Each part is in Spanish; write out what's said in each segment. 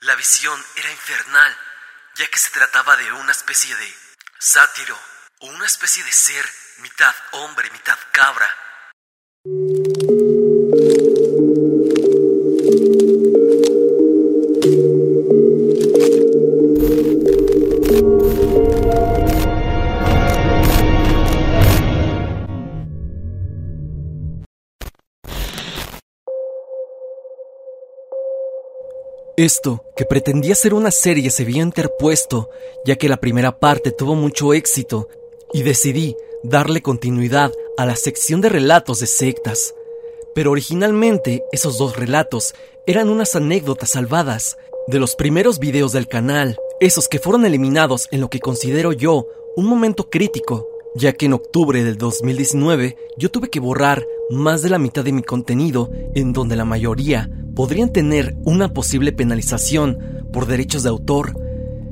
La visión era infernal, ya que se trataba de una especie de sátiro o una especie de ser mitad hombre, mitad cabra. Esto, que pretendía ser una serie, se había interpuesto, ya que la primera parte tuvo mucho éxito, y decidí darle continuidad a la sección de relatos de sectas. Pero originalmente esos dos relatos eran unas anécdotas salvadas de los primeros videos del canal, esos que fueron eliminados en lo que considero yo un momento crítico, ya que en octubre del 2019 yo tuve que borrar más de la mitad de mi contenido en donde la mayoría podrían tener una posible penalización por derechos de autor.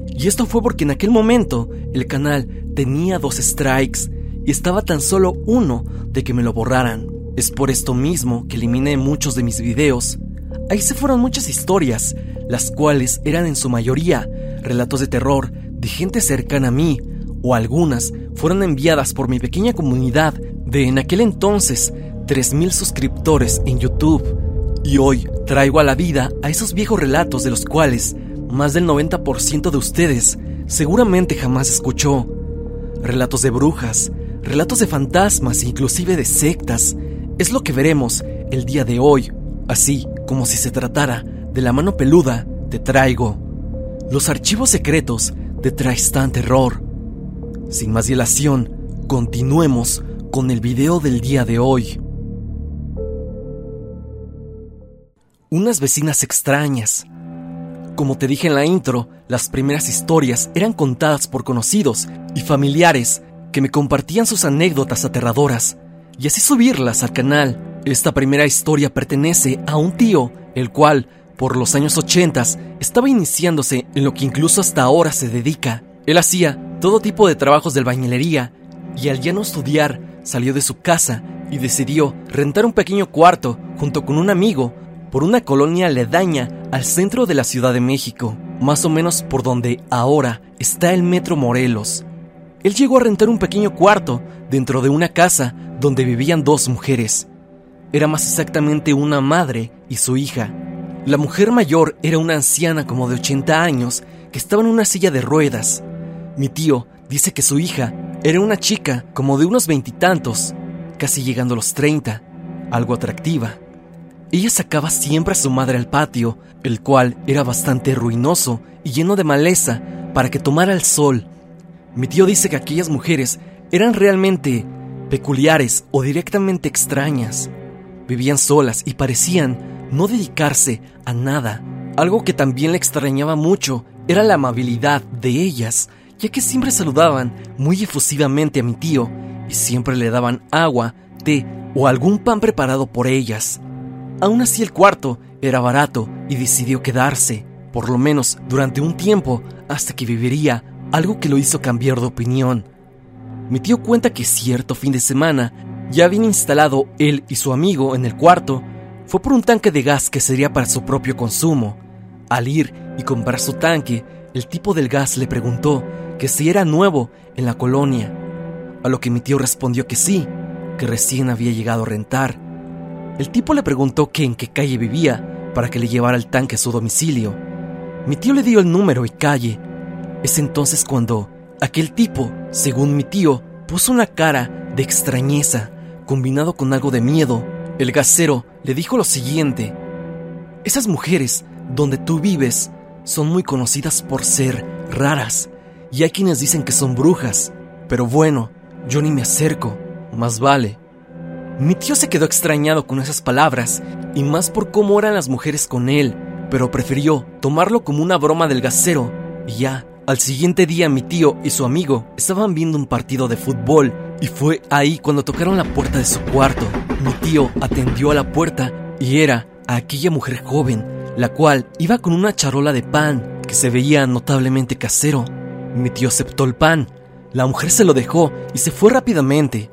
Y esto fue porque en aquel momento el canal tenía dos strikes y estaba tan solo uno de que me lo borraran. Es por esto mismo que eliminé muchos de mis videos. Ahí se fueron muchas historias, las cuales eran en su mayoría relatos de terror de gente cercana a mí, o algunas fueron enviadas por mi pequeña comunidad de en aquel entonces 3.000 suscriptores en YouTube. Y hoy traigo a la vida a esos viejos relatos de los cuales más del 90% de ustedes seguramente jamás escuchó. Relatos de brujas, relatos de fantasmas e inclusive de sectas. Es lo que veremos el día de hoy, así como si se tratara de la mano peluda, te traigo los archivos secretos de Tristan Terror. Sin más dilación, continuemos con el video del día de hoy. unas vecinas extrañas. Como te dije en la intro, las primeras historias eran contadas por conocidos y familiares que me compartían sus anécdotas aterradoras y así subirlas al canal. Esta primera historia pertenece a un tío, el cual, por los años 80, estaba iniciándose en lo que incluso hasta ahora se dedica. Él hacía todo tipo de trabajos de albañilería y al ya no estudiar, salió de su casa y decidió rentar un pequeño cuarto junto con un amigo por una colonia aledaña al centro de la Ciudad de México, más o menos por donde ahora está el Metro Morelos. Él llegó a rentar un pequeño cuarto dentro de una casa donde vivían dos mujeres. Era más exactamente una madre y su hija. La mujer mayor era una anciana como de 80 años que estaba en una silla de ruedas. Mi tío dice que su hija era una chica como de unos veintitantos, casi llegando a los 30, algo atractiva. Ella sacaba siempre a su madre al patio, el cual era bastante ruinoso y lleno de maleza, para que tomara el sol. Mi tío dice que aquellas mujeres eran realmente peculiares o directamente extrañas. Vivían solas y parecían no dedicarse a nada. Algo que también le extrañaba mucho era la amabilidad de ellas, ya que siempre saludaban muy efusivamente a mi tío y siempre le daban agua, té o algún pan preparado por ellas. Aún así el cuarto era barato y decidió quedarse, por lo menos durante un tiempo, hasta que viviría, algo que lo hizo cambiar de opinión. Mi tío cuenta que cierto fin de semana ya habían instalado él y su amigo en el cuarto, fue por un tanque de gas que sería para su propio consumo. Al ir y comprar su tanque, el tipo del gas le preguntó que si era nuevo en la colonia, a lo que mi tío respondió que sí, que recién había llegado a rentar. El tipo le preguntó que en qué calle vivía para que le llevara el tanque a su domicilio. Mi tío le dio el número y calle. Es entonces cuando aquel tipo, según mi tío, puso una cara de extrañeza, combinado con algo de miedo. El gasero le dijo lo siguiente. Esas mujeres donde tú vives son muy conocidas por ser raras, y hay quienes dicen que son brujas, pero bueno, yo ni me acerco, más vale. Mi tío se quedó extrañado con esas palabras, y más por cómo eran las mujeres con él, pero prefirió tomarlo como una broma del gasero y ya. Al siguiente día mi tío y su amigo estaban viendo un partido de fútbol y fue ahí cuando tocaron la puerta de su cuarto. Mi tío atendió a la puerta y era aquella mujer joven, la cual iba con una charola de pan que se veía notablemente casero. Mi tío aceptó el pan, la mujer se lo dejó y se fue rápidamente.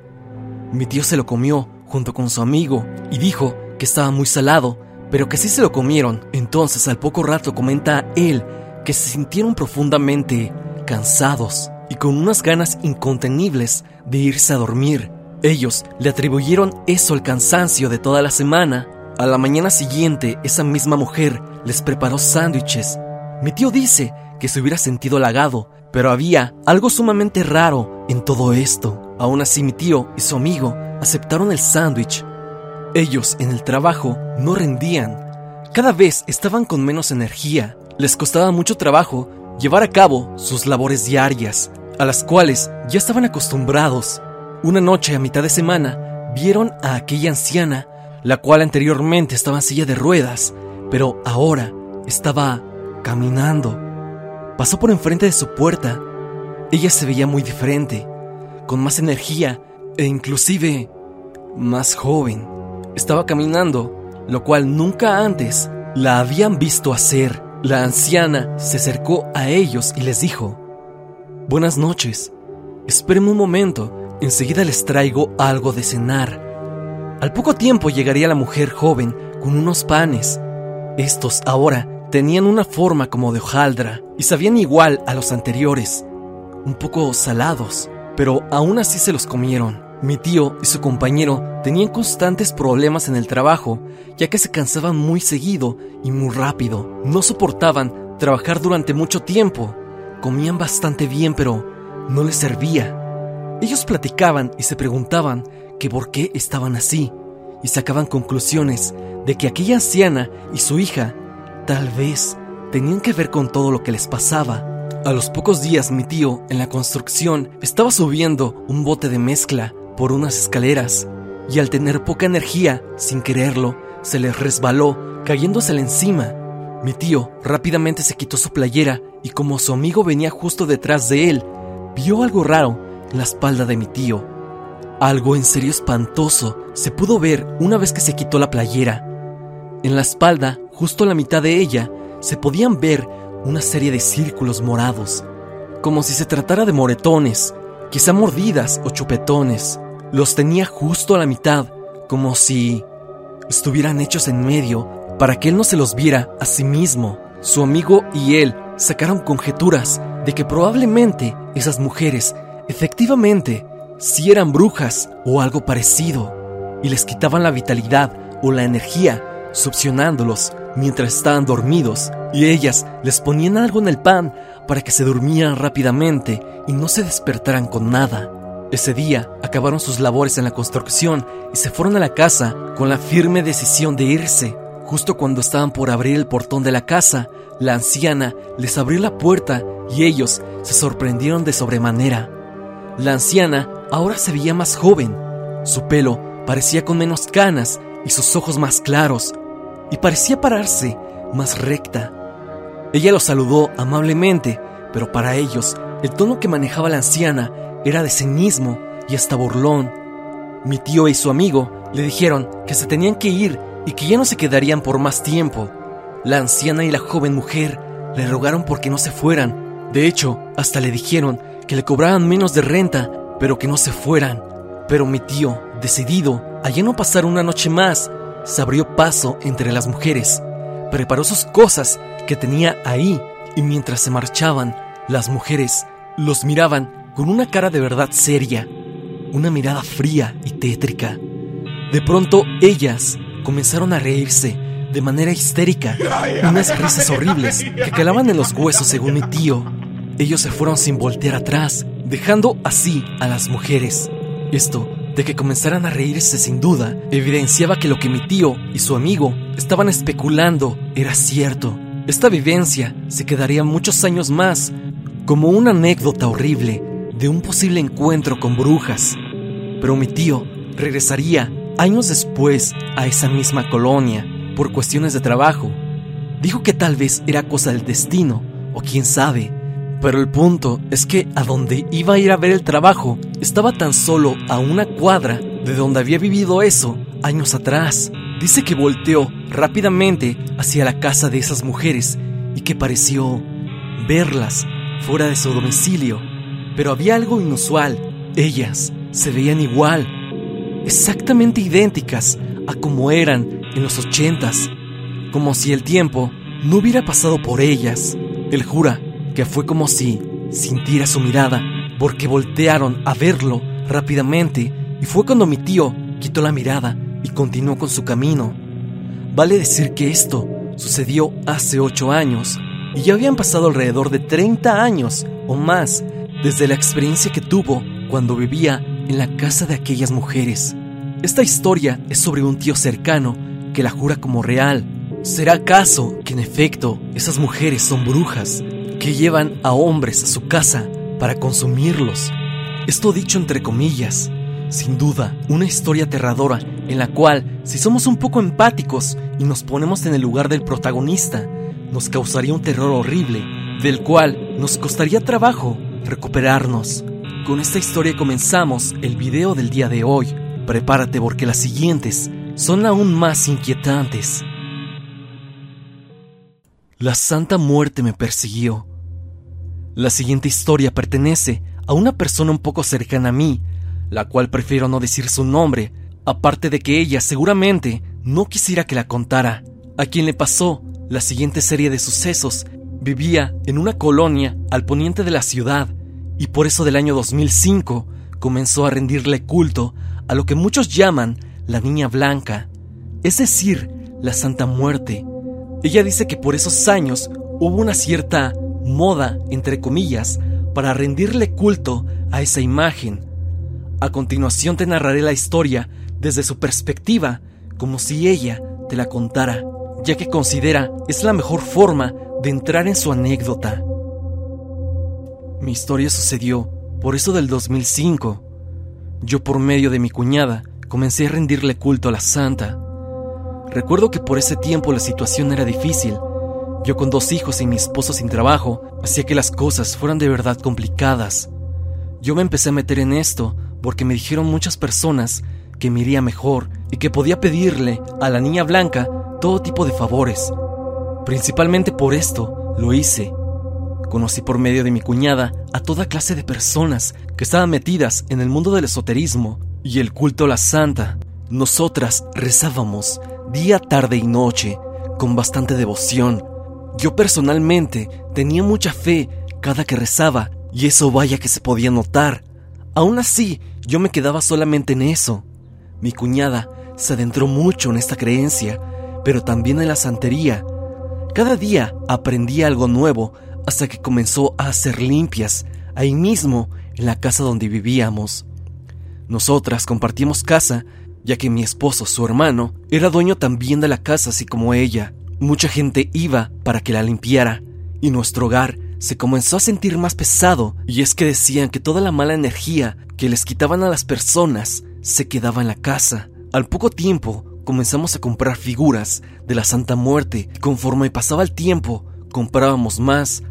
Mi tío se lo comió junto con su amigo y dijo que estaba muy salado, pero que sí se lo comieron. Entonces al poco rato comenta él que se sintieron profundamente cansados y con unas ganas incontenibles de irse a dormir. Ellos le atribuyeron eso al cansancio de toda la semana. A la mañana siguiente, esa misma mujer les preparó sándwiches. Mi tío dice que se hubiera sentido halagado, pero había algo sumamente raro en todo esto. Aún así, mi tío y su amigo aceptaron el sándwich. Ellos en el trabajo no rendían. Cada vez estaban con menos energía. Les costaba mucho trabajo llevar a cabo sus labores diarias, a las cuales ya estaban acostumbrados. Una noche a mitad de semana vieron a aquella anciana, la cual anteriormente estaba en silla de ruedas, pero ahora estaba caminando. Pasó por enfrente de su puerta. Ella se veía muy diferente, con más energía e inclusive más joven. Estaba caminando, lo cual nunca antes la habían visto hacer. La anciana se acercó a ellos y les dijo, Buenas noches, espérenme un momento, enseguida les traigo algo de cenar. Al poco tiempo llegaría la mujer joven con unos panes. Estos ahora tenían una forma como de hojaldra y sabían igual a los anteriores, un poco salados, pero aún así se los comieron. Mi tío y su compañero tenían constantes problemas en el trabajo, ya que se cansaban muy seguido y muy rápido. No soportaban trabajar durante mucho tiempo. Comían bastante bien, pero no les servía. Ellos platicaban y se preguntaban que por qué estaban así, y sacaban conclusiones de que aquella anciana y su hija tal vez tenían que ver con todo lo que les pasaba. A los pocos días mi tío en la construcción estaba subiendo un bote de mezcla por unas escaleras y al tener poca energía, sin quererlo, se le resbaló, cayéndosele encima. Mi tío rápidamente se quitó su playera y como su amigo venía justo detrás de él, vio algo raro en la espalda de mi tío. Algo en serio espantoso se pudo ver una vez que se quitó la playera. En la espalda, justo a la mitad de ella, se podían ver una serie de círculos morados, como si se tratara de moretones, quizá mordidas o chupetones. Los tenía justo a la mitad, como si estuvieran hechos en medio para que él no se los viera a sí mismo. Su amigo y él sacaron conjeturas de que probablemente esas mujeres efectivamente sí eran brujas o algo parecido y les quitaban la vitalidad o la energía succionándolos mientras estaban dormidos y ellas les ponían algo en el pan para que se durmieran rápidamente y no se despertaran con nada. Ese día acabaron sus labores en la construcción y se fueron a la casa con la firme decisión de irse. Justo cuando estaban por abrir el portón de la casa, la anciana les abrió la puerta y ellos se sorprendieron de sobremanera. La anciana ahora se veía más joven, su pelo parecía con menos canas y sus ojos más claros, y parecía pararse más recta. Ella los saludó amablemente, pero para ellos el tono que manejaba la anciana era de cinismo y hasta burlón. Mi tío y su amigo le dijeron que se tenían que ir y que ya no se quedarían por más tiempo. La anciana y la joven mujer le rogaron por que no se fueran. De hecho, hasta le dijeron que le cobraban menos de renta, pero que no se fueran. Pero mi tío, decidido a ya no pasar una noche más, se abrió paso entre las mujeres, preparó sus cosas que tenía ahí y mientras se marchaban, las mujeres los miraban con una cara de verdad seria, una mirada fría y tétrica. De pronto ellas comenzaron a reírse de manera histérica, unas risas horribles que calaban en los huesos según mi tío. Ellos se fueron sin voltear atrás, dejando así a las mujeres. Esto de que comenzaran a reírse sin duda evidenciaba que lo que mi tío y su amigo estaban especulando era cierto. Esta vivencia se quedaría muchos años más como una anécdota horrible de un posible encuentro con brujas, pero mi tío regresaría años después a esa misma colonia por cuestiones de trabajo. Dijo que tal vez era cosa del destino, o quién sabe, Pero el punto es que a donde iba a ir a ver el trabajo estaba tan solo a una cuadra de donde había vivido eso años atrás. Dice que volteó rápidamente hacia la casa de esas mujeres y que pareció verlas fuera de su domicilio. Pero había algo inusual. Ellas se veían igual, exactamente idénticas a como eran en los ochentas, como si el tiempo no hubiera pasado por ellas. Él jura que fue como si sintiera su mirada, porque voltearon a verlo rápidamente y fue cuando mi tío quitó la mirada y continuó con su camino. Vale decir que esto sucedió hace ocho años y ya habían pasado alrededor de 30 años o más desde la experiencia que tuvo cuando vivía en la casa de aquellas mujeres. Esta historia es sobre un tío cercano que la jura como real. ¿Será acaso que en efecto esas mujeres son brujas que llevan a hombres a su casa para consumirlos? Esto dicho entre comillas, sin duda, una historia aterradora en la cual, si somos un poco empáticos y nos ponemos en el lugar del protagonista, nos causaría un terror horrible, del cual nos costaría trabajo recuperarnos. Con esta historia comenzamos el video del día de hoy. Prepárate porque las siguientes son aún más inquietantes. La Santa Muerte me persiguió. La siguiente historia pertenece a una persona un poco cercana a mí, la cual prefiero no decir su nombre, aparte de que ella seguramente no quisiera que la contara. A quien le pasó la siguiente serie de sucesos vivía en una colonia al poniente de la ciudad y por eso del año 2005 comenzó a rendirle culto a lo que muchos llaman la Niña Blanca, es decir, la Santa Muerte. Ella dice que por esos años hubo una cierta moda, entre comillas, para rendirle culto a esa imagen. A continuación te narraré la historia desde su perspectiva, como si ella te la contara, ya que considera es la mejor forma de entrar en su anécdota. Mi historia sucedió por eso del 2005. Yo por medio de mi cuñada comencé a rendirle culto a la santa. Recuerdo que por ese tiempo la situación era difícil. Yo con dos hijos y mi esposo sin trabajo hacía que las cosas fueran de verdad complicadas. Yo me empecé a meter en esto porque me dijeron muchas personas que me iría mejor y que podía pedirle a la niña blanca todo tipo de favores. Principalmente por esto lo hice Conocí por medio de mi cuñada a toda clase de personas que estaban metidas en el mundo del esoterismo y el culto a la santa. Nosotras rezábamos día, tarde y noche con bastante devoción. Yo personalmente tenía mucha fe cada que rezaba y eso vaya que se podía notar. Aún así, yo me quedaba solamente en eso. Mi cuñada se adentró mucho en esta creencia, pero también en la santería. Cada día aprendía algo nuevo hasta que comenzó a hacer limpias ahí mismo en la casa donde vivíamos. Nosotras compartíamos casa, ya que mi esposo, su hermano, era dueño también de la casa, así como ella. Mucha gente iba para que la limpiara, y nuestro hogar se comenzó a sentir más pesado, y es que decían que toda la mala energía que les quitaban a las personas se quedaba en la casa. Al poco tiempo comenzamos a comprar figuras de la Santa Muerte, y conforme pasaba el tiempo, comprábamos más.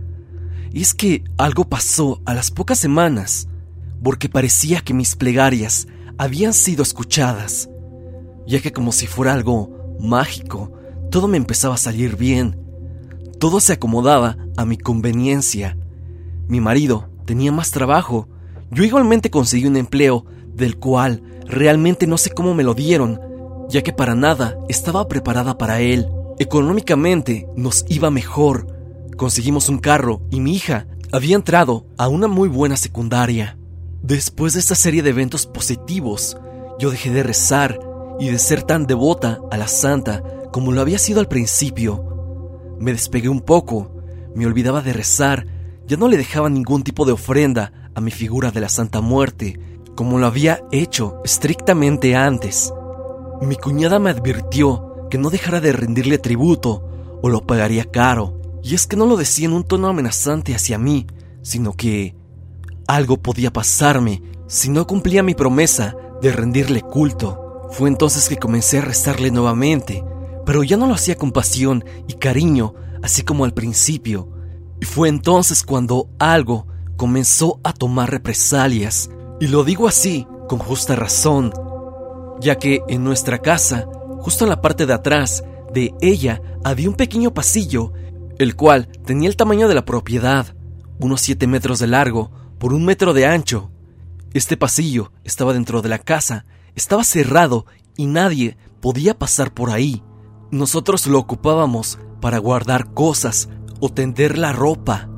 Y es que algo pasó a las pocas semanas, porque parecía que mis plegarias habían sido escuchadas, ya que como si fuera algo mágico, todo me empezaba a salir bien. Todo se acomodaba a mi conveniencia. Mi marido tenía más trabajo. Yo igualmente conseguí un empleo del cual realmente no sé cómo me lo dieron, ya que para nada estaba preparada para él. Económicamente nos iba mejor, conseguimos un carro y mi hija había entrado a una muy buena secundaria. Después de esta serie de eventos positivos, yo dejé de rezar y de ser tan devota a la santa como lo había sido al principio. Me despegué un poco, me olvidaba de rezar, ya no le dejaba ningún tipo de ofrenda a mi figura de la Santa Muerte, como lo había hecho estrictamente antes. Mi cuñada me advirtió que no dejara de rendirle tributo o lo pagaría caro. Y es que no lo decía en un tono amenazante hacia mí, sino que algo podía pasarme si no cumplía mi promesa de rendirle culto. Fue entonces que comencé a rezarle nuevamente, pero ya no lo hacía con pasión y cariño, así como al principio. Y fue entonces cuando algo comenzó a tomar represalias. Y lo digo así, con justa razón, ya que en nuestra casa, justo en la parte de atrás de ella, había un pequeño pasillo, el cual tenía el tamaño de la propiedad, unos 7 metros de largo por un metro de ancho. Este pasillo estaba dentro de la casa, estaba cerrado y nadie podía pasar por ahí. Nosotros lo ocupábamos para guardar cosas o tender la ropa.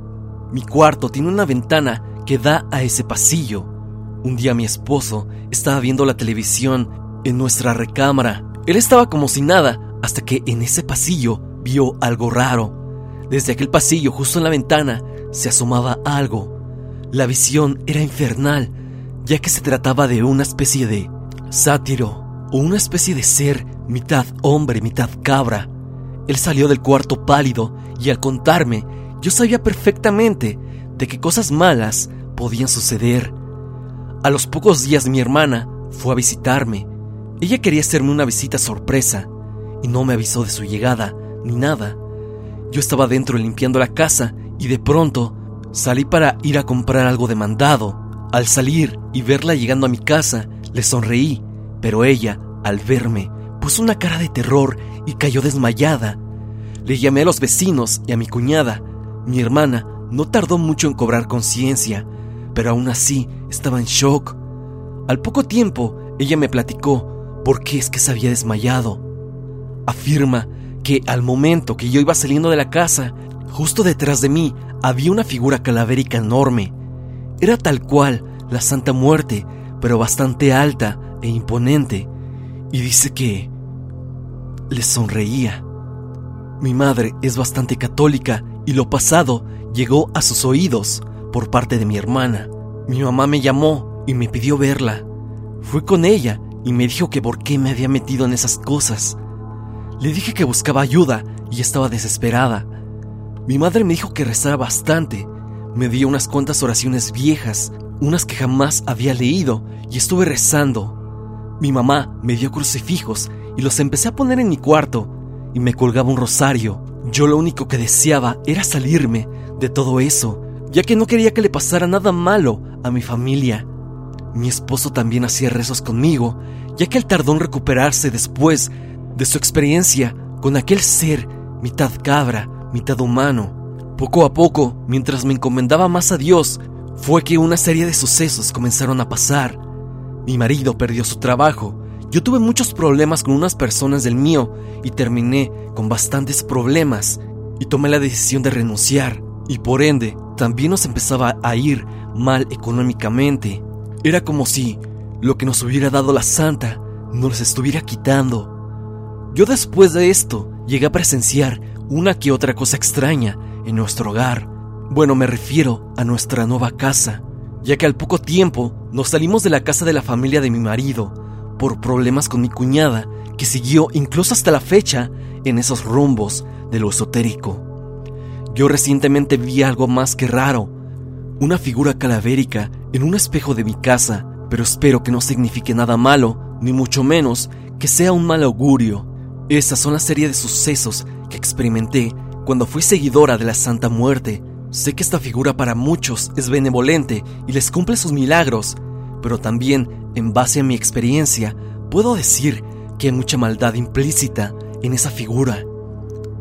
Mi cuarto tiene una ventana que da a ese pasillo. Un día mi esposo estaba viendo la televisión en nuestra recámara. Él estaba como si nada hasta que en ese pasillo vio algo raro. Desde aquel pasillo, justo en la ventana, se asomaba algo. La visión era infernal, ya que se trataba de una especie de sátiro o una especie de ser mitad hombre, mitad cabra. Él salió del cuarto pálido y al contarme, yo sabía perfectamente de que cosas malas podían suceder. A los pocos días mi hermana fue a visitarme. Ella quería hacerme una visita sorpresa y no me avisó de su llegada ni nada. Yo estaba dentro limpiando la casa y de pronto salí para ir a comprar algo de mandado. Al salir y verla llegando a mi casa, le sonreí, pero ella, al verme, puso una cara de terror y cayó desmayada. Le llamé a los vecinos y a mi cuñada. Mi hermana no tardó mucho en cobrar conciencia, pero aún así estaba en shock. Al poco tiempo, ella me platicó por qué es que se había desmayado. Afirma que al momento que yo iba saliendo de la casa, justo detrás de mí había una figura calavérica enorme. Era tal cual la Santa Muerte, pero bastante alta e imponente. Y dice que le sonreía. Mi madre es bastante católica y lo pasado llegó a sus oídos por parte de mi hermana. Mi mamá me llamó y me pidió verla. Fui con ella y me dijo que por qué me había metido en esas cosas. Le dije que buscaba ayuda y estaba desesperada. Mi madre me dijo que rezara bastante. Me dio unas cuantas oraciones viejas, unas que jamás había leído, y estuve rezando. Mi mamá me dio crucifijos y los empecé a poner en mi cuarto, y me colgaba un rosario. Yo lo único que deseaba era salirme de todo eso, ya que no quería que le pasara nada malo a mi familia. Mi esposo también hacía rezos conmigo, ya que él tardó en recuperarse después de su experiencia con aquel ser mitad cabra, mitad humano. Poco a poco, mientras me encomendaba más a Dios, fue que una serie de sucesos comenzaron a pasar. Mi marido perdió su trabajo, yo tuve muchos problemas con unas personas del mío y terminé con bastantes problemas y tomé la decisión de renunciar y por ende también nos empezaba a ir mal económicamente. Era como si lo que nos hubiera dado la santa nos estuviera quitando. Yo después de esto llegué a presenciar una que otra cosa extraña en nuestro hogar. Bueno, me refiero a nuestra nueva casa, ya que al poco tiempo nos salimos de la casa de la familia de mi marido por problemas con mi cuñada, que siguió incluso hasta la fecha en esos rumbos de lo esotérico. Yo recientemente vi algo más que raro, una figura calavérica en un espejo de mi casa, pero espero que no signifique nada malo, ni mucho menos que sea un mal augurio. Estas son la serie de sucesos que experimenté cuando fui seguidora de la Santa Muerte. Sé que esta figura para muchos es benevolente y les cumple sus milagros, pero también, en base a mi experiencia, puedo decir que hay mucha maldad implícita en esa figura.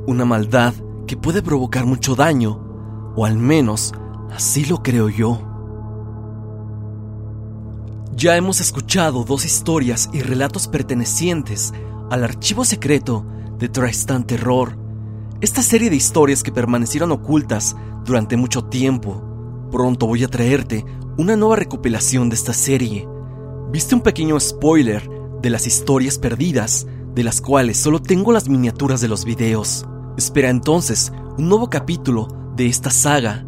Una maldad que puede provocar mucho daño, o al menos así lo creo yo. Ya hemos escuchado dos historias y relatos pertenecientes al archivo secreto de Tristan Terror, esta serie de historias que permanecieron ocultas durante mucho tiempo. Pronto voy a traerte una nueva recopilación de esta serie. Viste un pequeño spoiler de las historias perdidas, de las cuales solo tengo las miniaturas de los videos. Espera entonces un nuevo capítulo de esta saga.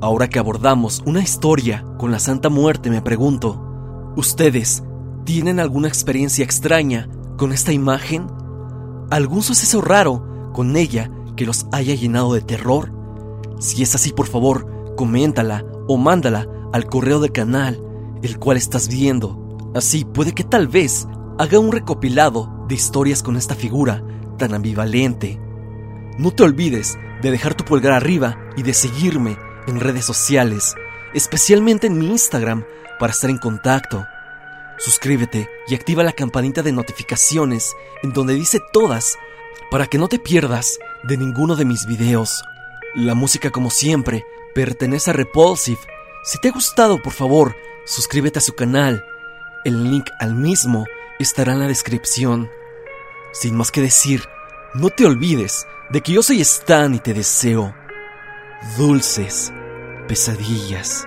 Ahora que abordamos una historia con la Santa Muerte, me pregunto, ¿ustedes tienen alguna experiencia extraña con esta imagen? ¿Algún suceso raro con ella que los haya llenado de terror? Si es así, por favor, coméntala o mándala al correo del canal, el cual estás viendo. Así puede que tal vez haga un recopilado de historias con esta figura tan ambivalente. No te olvides de dejar tu pulgar arriba y de seguirme en redes sociales, especialmente en mi Instagram, para estar en contacto. Suscríbete y activa la campanita de notificaciones en donde dice todas para que no te pierdas de ninguno de mis videos. La música como siempre pertenece a Repulsive. Si te ha gustado, por favor, suscríbete a su canal. El link al mismo estará en la descripción. Sin más que decir, no te olvides de que yo soy Stan y te deseo dulces pesadillas.